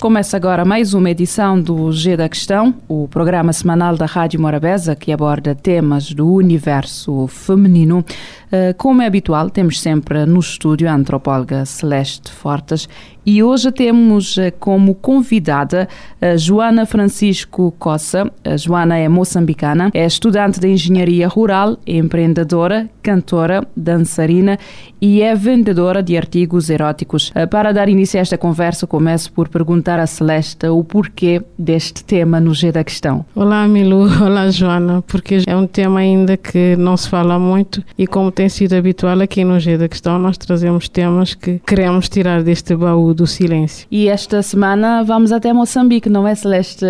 Começa agora mais uma edição do G da Questão, o programa semanal da Rádio Morabeza que aborda temas do universo feminino. Eh, como é habitual, temos sempre no estúdio a antropóloga Celeste Fortes e hoje temos eh, como convidada a Joana Francisco Coça. A Joana é moçambicana, é estudante de engenharia rural, empreendedora, cantora, dançarina e é vendedora de artigos eróticos. Eh, para dar início a esta conversa, começo por perguntar a Celeste o porquê deste tema no G da Questão. Olá, Milu. Olá, Joana. Porque é um tema ainda que não se fala muito e como tem sido habitual aqui no G da Questão, nós trazemos temas que queremos tirar deste baú do silêncio. E esta semana vamos até Moçambique, não é, Celeste?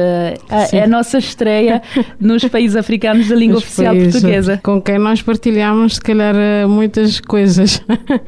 É a nossa estreia nos países africanos da língua oficial portuguesa. Com quem nós partilhamos, se calhar, eh, muitas coisas.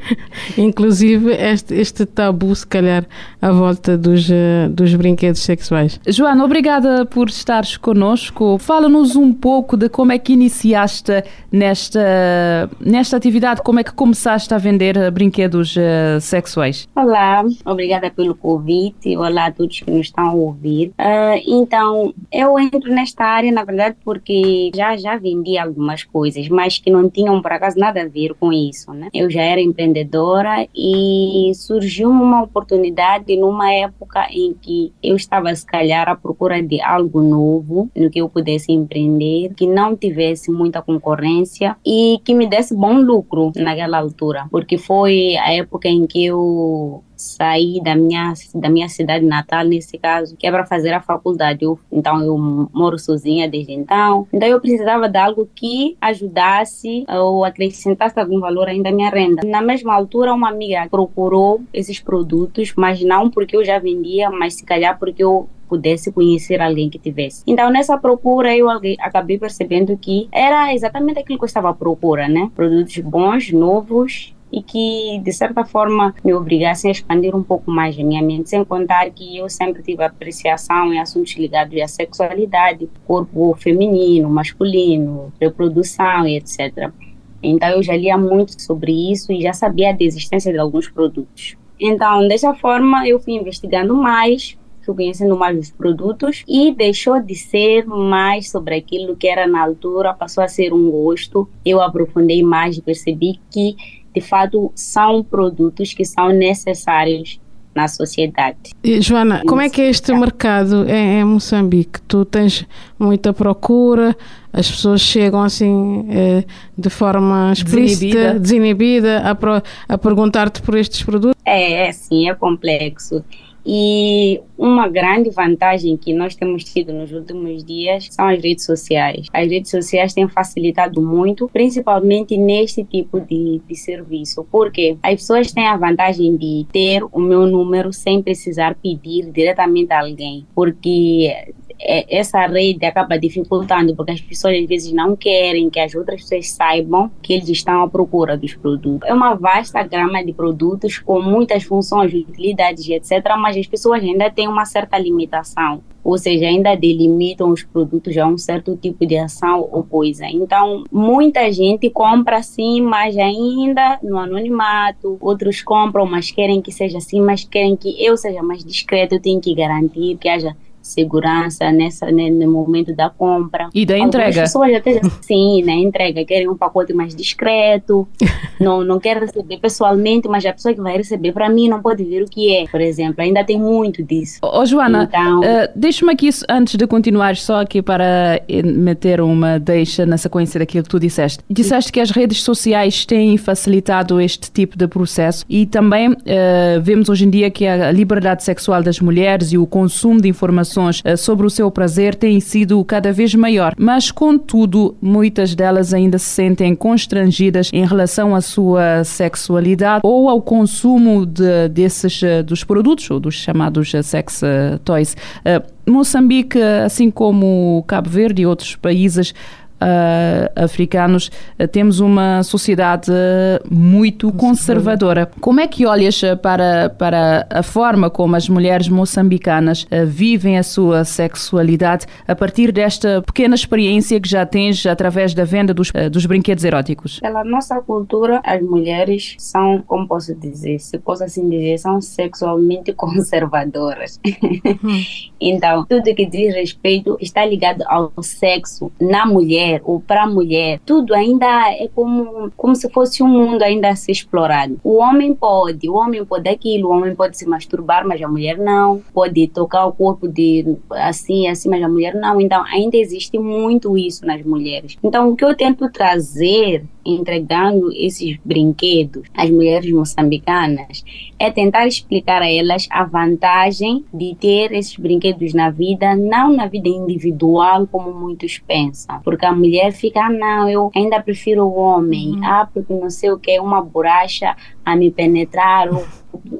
Inclusive este, este tabu, se calhar, à volta dos, eh, dos brinquedos sexuais. Joana, obrigada por estares connosco. Fala-nos um pouco de como é que iniciaste nesta, nesta esta atividade, como é que começaste a vender eh, brinquedos sexuais? Olá, obrigada pelo convite. Olá a todos que nos estão a ouvir. Uh, então, eu entro nesta área, na verdade, porque já já vendi algumas coisas, mas que não tinham por acaso nada a ver com isso, né? Eu já era empreendedora e surgiu uma oportunidade numa época em que eu estava, se calhar, à procura de algo novo, no que eu pudesse empreender, que não tivesse muita concorrência e que me desse bom lucro naquela altura, porque foi a época em que eu saí da minha da minha cidade natal nesse caso que é para fazer a faculdade eu, então eu moro sozinha desde então então eu precisava de algo que ajudasse ou acrescentasse algum valor ainda à minha renda na mesma altura uma amiga procurou esses produtos mas não porque eu já vendia mas se calhar porque eu pudesse conhecer alguém que tivesse. Então, nessa procura, eu acabei percebendo que era exatamente aquilo que eu estava à procura, né? Produtos bons, novos e que, de certa forma, me obrigassem a expandir um pouco mais a minha mente, sem contar que eu sempre tive apreciação em assuntos ligados à sexualidade, corpo feminino, masculino, reprodução e etc. Então, eu já lia muito sobre isso e já sabia da existência de alguns produtos. Então, dessa forma, eu fui investigando mais, fui conhecendo mais os produtos e deixou de ser mais sobre aquilo que era na altura, passou a ser um gosto. Eu aprofundei mais e percebi que, de fato, são produtos que são necessários na sociedade. E, Joana, como é que é este mercado em, em, Moçambique? Tu tens muita procura, as pessoas chegam assim eh, de forma explícita, desinibida, desinibida a, a perguntar-te por estes produtos? É, é sim, é complexo. E uma grande vantagem que nós temos tido nos últimos dias são as redes sociais. As redes sociais têm facilitado muito, principalmente neste tipo de, de serviço, porque as pessoas têm a vantagem de ter o meu número sem precisar pedir diretamente a alguém, porque essa rede acaba dificultando, porque as pessoas às vezes não querem que as outras pessoas saibam que eles estão à procura dos produtos. É uma vasta gama de produtos com muitas funções, utilidades, etc., mas as pessoas ainda têm uma certa limitação ou seja, ainda delimitam os produtos a um certo tipo de ação ou coisa. Então, muita gente compra sim, mas ainda no anonimato. Outros compram, mas querem que seja assim, mas querem que eu seja mais discreto. Eu tenho que garantir que haja segurança nessa, né, no momento da compra. E da Algumas entrega. pessoas até sim, né, entrega, querem um pacote mais discreto, não, não quer receber pessoalmente, mas a pessoa que vai receber, para mim, não pode ver o que é, por exemplo, ainda tem muito disso. Ô, oh, Joana, então, uh, deixa-me aqui, antes de continuar, só aqui para meter uma deixa na sequência daquilo que tu disseste. Disseste que as redes sociais têm facilitado este tipo de processo e também uh, vemos hoje em dia que a liberdade sexual das mulheres e o consumo de informações eh, sobre o seu prazer tem sido cada vez maior, mas contudo, muitas delas ainda se sentem constrangidas em relação à sua sexualidade ou ao consumo de, desses eh, dos produtos ou dos chamados eh, sex toys. Moçambique, assim como Cabo Verde e outros países, uh, africanos, uh, temos uma sociedade muito conservadora. Como é que olhas para, para a forma como as mulheres moçambicanas vivem a sua sexualidade a partir desta pequena experiência que já tens através da venda dos, dos brinquedos eróticos? Pela nossa cultura, as mulheres são, como posso dizer, se posso assim dizer, são sexualmente conservadoras. Hum. então, tudo que diz respeito está ligado ao sexo na mulher ou para a mulher. Tudo ainda é como, como se fosse um mundo ainda a ser explorado. O homem pode, o homem pode aquilo, o homem pode se masturbar, mas a mulher não. Pode tocar o corpo de assim, assim, mas a mulher não. Então, ainda existe muito isso nas mulheres. Então, o que eu tento trazer entregando esses brinquedos às mulheres moçambicanas é tentar explicar a elas a vantagem de ter esses brinquedos na vida, não na vida individual como muitos pensam. Porque a mulher fica, ah, não, eu ainda prefiro o homem, uhum. ah, porque não sei o que, uma borracha a me penetrar.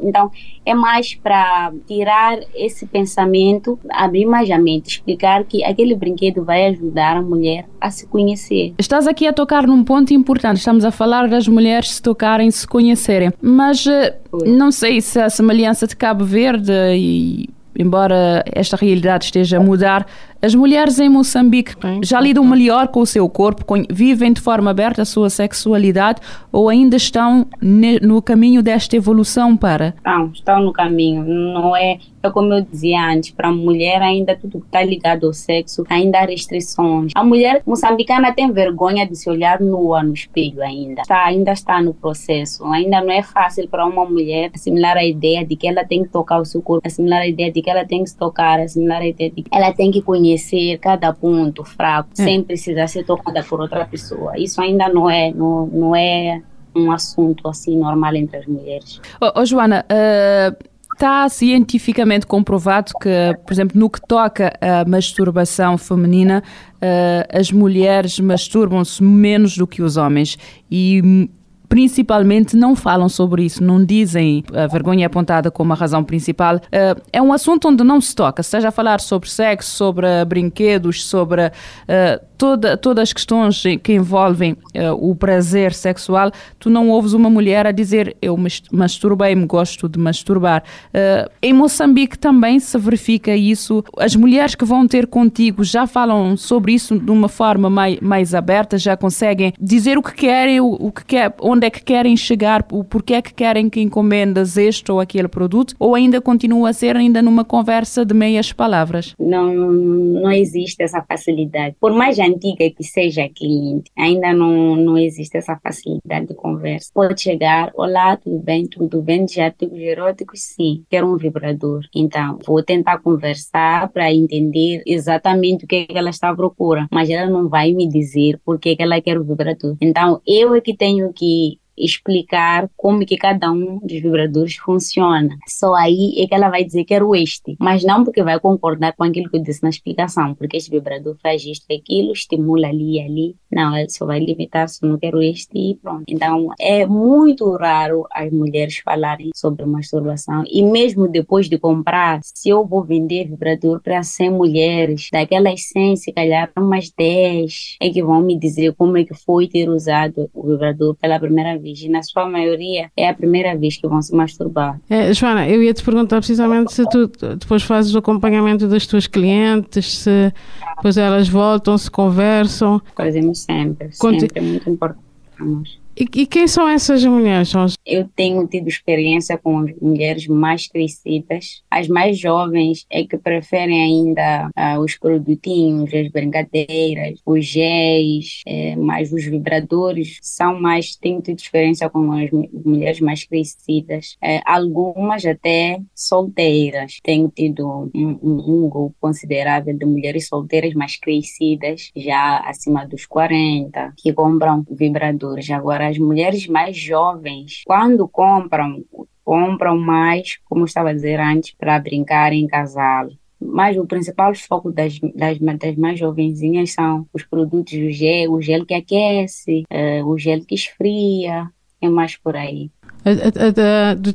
Então, é mais para tirar esse pensamento, abrir mais a mente, explicar que aquele brinquedo vai ajudar a mulher a se conhecer. Estás aqui a tocar num ponto importante. Estamos a falar das mulheres se tocarem, se conhecerem. Mas eh, não sei se a semelhança de Cabo Verde e embora esta realidade esteja a mudar, as mulheres em Moçambique já lidam melhor com o seu corpo, vivem de forma aberta a sua sexualidade ou ainda estão no caminho desta evolução para? Estão, estão no caminho. Não é, é como eu dizia antes, para a mulher ainda tudo que está ligado ao sexo, ainda há restrições. A mulher moçambicana tem vergonha de se olhar nua no espelho ainda. Está, ainda está no processo. Ainda não é fácil para uma mulher assimilar a ideia de que ela tem que tocar o seu corpo, assimilar a ideia de que ela tem que se tocar, assimilar a ideia de que ela tem que conhecer conhecer cada ponto fraco é. sem precisar ser tocada por outra pessoa. Isso ainda não é, não, não é um assunto assim normal entre as mulheres. Oh, oh Joana, uh está cientificamente comprovado que, por exemplo, no que toca à masturbação feminina, uh, as mulheres masturbam-se menos do que os homens e principalmente não falam sobre isso, não dizem a vergonha é apontada como a razão principal. Uh, é um assunto onde não se toca, seja a falar sobre sexo, sobre brinquedos, sobre uh, toda, todas as questões que envolvem uh, o prazer sexual, tu não ouves uma mulher a dizer eu masturbei-me, gosto de masturbar. Uh, em Moçambique também se verifica isso. As mulheres que vão ter contigo já falam sobre isso de uma forma mais, mais aberta, já conseguem dizer o que querem, o, o que quer, onde é que querem chegar, o porquê é que querem que encomendas este ou aquele produto, ou ainda continua a ser ainda numa conversa de meias palavras? Não, não existe essa facilidade. Por mais antiga que seja cliente, ainda não, não existe essa facilidade de conversa. Pode chegar, olá, tudo bem, tudo bem, de artigos eróticos? Sim, quero um vibrador. Então, vou tentar conversar para entender exatamente o que, é que ela está à procura, mas ela não vai me dizer por que, que ela quer o vibrador. Então, eu é que tenho que explicar como que cada um dos vibradores funciona. Só aí é que ela vai dizer que era este, mas não porque vai concordar com aquilo que eu disse na explicação, porque este vibrador faz isto e aquilo, estimula ali e ali. Não, ela só vai limitar se não quero este e pronto. Então é muito raro as mulheres falarem sobre masturbação e mesmo depois de comprar, se eu vou vender vibrador para 100 mulheres, daquelas 100, se calhar umas 10 é que vão me dizer como é que foi ter usado o vibrador pela primeira vez vez, e na sua maioria é a primeira vez que vão se masturbar. É, Joana, eu ia te perguntar precisamente se tu depois fazes o acompanhamento das tuas clientes, se depois elas voltam, se conversam. Fazemos sempre, Conte... sempre, é muito importante. E, quem são essas mulheres? Eu tenho tido experiência com mulheres mais crescidas. As mais jovens é que preferem ainda uh, os produtinhos, as brincadeiras, os géis, é, mas os vibradores são mais. Tenho tido experiência com as mulheres mais crescidas. É, algumas até solteiras. Tenho tido um, um, um grupo considerável de mulheres solteiras mais crescidas, já acima dos 40, que compram vibradores. Agora, as mulheres mais jovens, quando compram, compram mais, como estava a dizer antes, para brincar em casal. Mas o principal foco das, das, das mais jovenzinhas são os produtos do gel, o gel que aquece, uh, o gel que esfria, é mais por aí.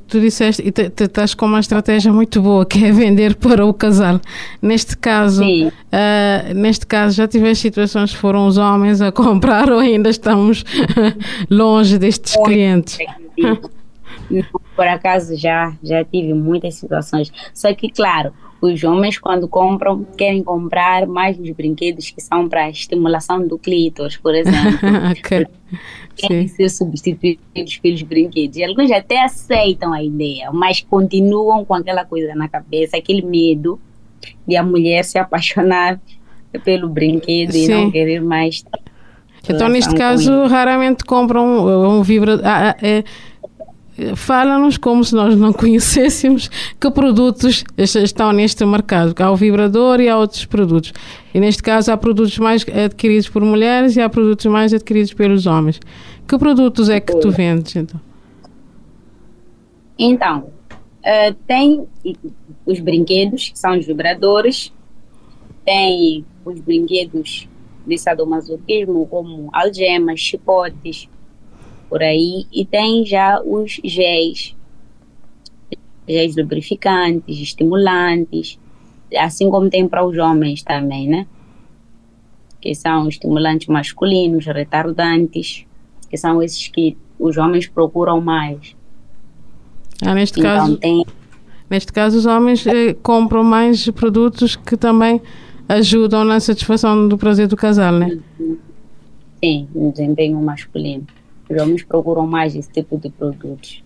Tu disseste, e estás com uma estratégia muito boa, que é vender para o casal. Neste caso, uh, neste caso já tiveste situações que foram os homens a comprar ou ainda estamos longe destes clientes? Por acaso já, já tive muitas situações. Só que, claro, os homens, quando compram, querem comprar mais os brinquedos que são para estimulação do clítoris, por exemplo. okay. Querem ser substituídos pelos brinquedos. E alguns até aceitam a ideia, mas continuam com aquela coisa na cabeça, aquele medo de a mulher se apaixonar pelo brinquedo Sim. e não querer mais. Então, neste caso, raramente compram um, um vibrador. Ah, ah, é, Fala-nos como se nós não conhecêssemos que produtos estão neste mercado. Há o vibrador e há outros produtos. E neste caso há produtos mais adquiridos por mulheres e há produtos mais adquiridos pelos homens. Que produtos é que tu vendes então? Então, uh, tem os brinquedos, que são os vibradores, tem os brinquedos de sadomasoquismo, como algemas, chicotes, por aí. E tem já os géis, géis lubrificantes, estimulantes, assim como tem para os homens também, né? Que são estimulantes masculinos, retardantes, que são esses que os homens procuram mais. Ah, neste então, caso, tem... neste caso os homens eh, compram mais produtos que também ajudam na satisfação do prazer do casal, né? Sim, no desempenho masculino. Os homens procuram mais esse tipo de produtos.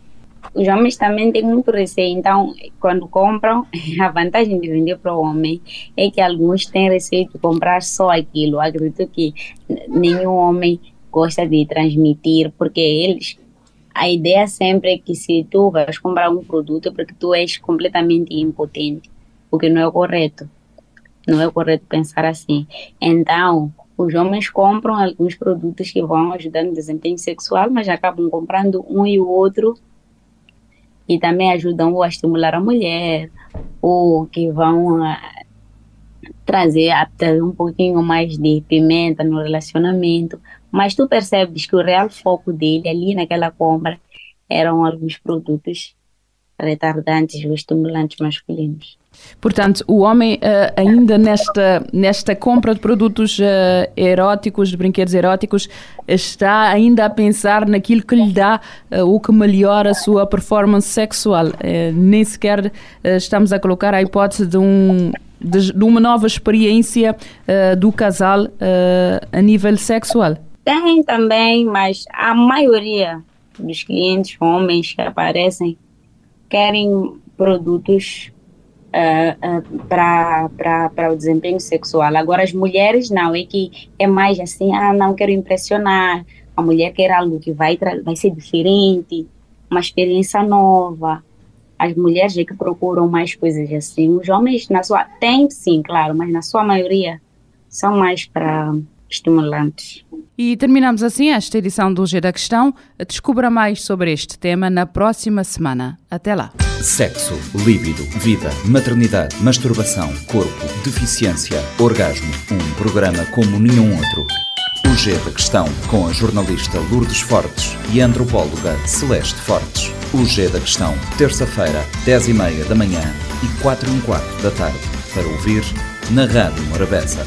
Os homens também têm muito receio, então, quando compram, a vantagem de vender para o homem é que alguns têm receio de comprar só aquilo. Acredito que nenhum homem gosta de transmitir, porque eles a ideia sempre é que se tu vais comprar um produto é porque tu és completamente impotente, o que não é correto. Não é correto pensar assim. Então, os homens compram alguns produtos que vão ajudar no desempenho sexual, mas acabam comprando um e o outro e também ajudam a estimular a mulher, ou que vão uh, trazer até um pouquinho mais de pimenta no relacionamento. Mas tu percebes que o real foco dele ali naquela compra eram alguns produtos retardantes ou estimulantes masculinos. Portanto, o homem uh, ainda nesta, nesta compra de produtos uh, eróticos, de brinquedos eróticos, está ainda a pensar naquilo que lhe dá uh, o que melhora a sua performance sexual. nem sequer estamos a colocar a hipótese de, um, de, de uma nova experiência do casal a nível sexual. Tem também, mas a maioria dos clientes homens que aparecem querem produtos uh, uh, para o desempenho sexual. Agora, as mulheres não, é que é mais assim, ah, não quero impressionar. A mulher quer algo que vai, vai ser diferente, uma experiência nova. As mulheres é que procuram mais coisas assim. Os homens, na sua. Tem sim, claro, mas na sua maioria são mais para estimulantes. E terminamos assim esta edição do G da Questão. Descubra mais sobre este tema na próxima semana. Até lá. Sexo, líbido, vida, maternidade, masturbação, corpo, deficiência, orgasmo. Um programa como nenhum outro. O G da Questão, com a jornalista Lourdes Fortes e a antropóloga Celeste Fortes. O G da Questão, terça-feira, 10h30 da manhã e 4 h quarto da tarde. Para ouvir na Rádio Morabeza.